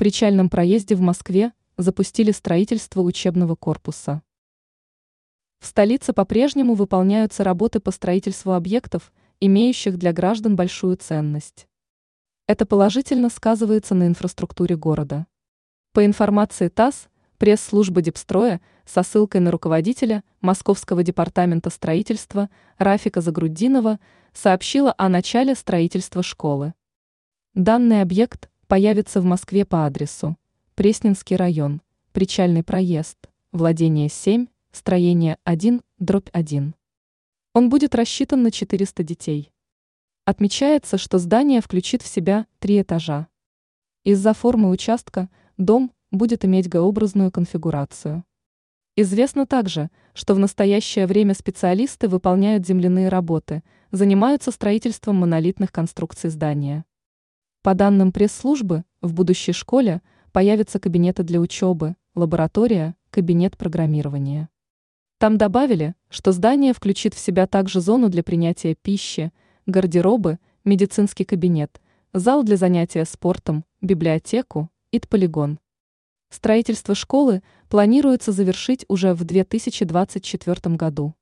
причальном проезде в Москве запустили строительство учебного корпуса. В столице по-прежнему выполняются работы по строительству объектов, имеющих для граждан большую ценность. Это положительно сказывается на инфраструктуре города. По информации ТАСС, пресс-служба Депстроя со ссылкой на руководителя Московского департамента строительства Рафика Загруддинова сообщила о начале строительства школы. Данный объект появится в Москве по адресу Пресненский район, Причальный проезд, владение 7, строение 1, дробь 1. Он будет рассчитан на 400 детей. Отмечается, что здание включит в себя три этажа. Из-за формы участка дом будет иметь Г-образную конфигурацию. Известно также, что в настоящее время специалисты выполняют земляные работы, занимаются строительством монолитных конструкций здания. По данным пресс-службы, в будущей школе появятся кабинеты для учебы, лаборатория, кабинет программирования. Там добавили, что здание включит в себя также зону для принятия пищи, гардеробы, медицинский кабинет, зал для занятия спортом, библиотеку и полигон. Строительство школы планируется завершить уже в 2024 году.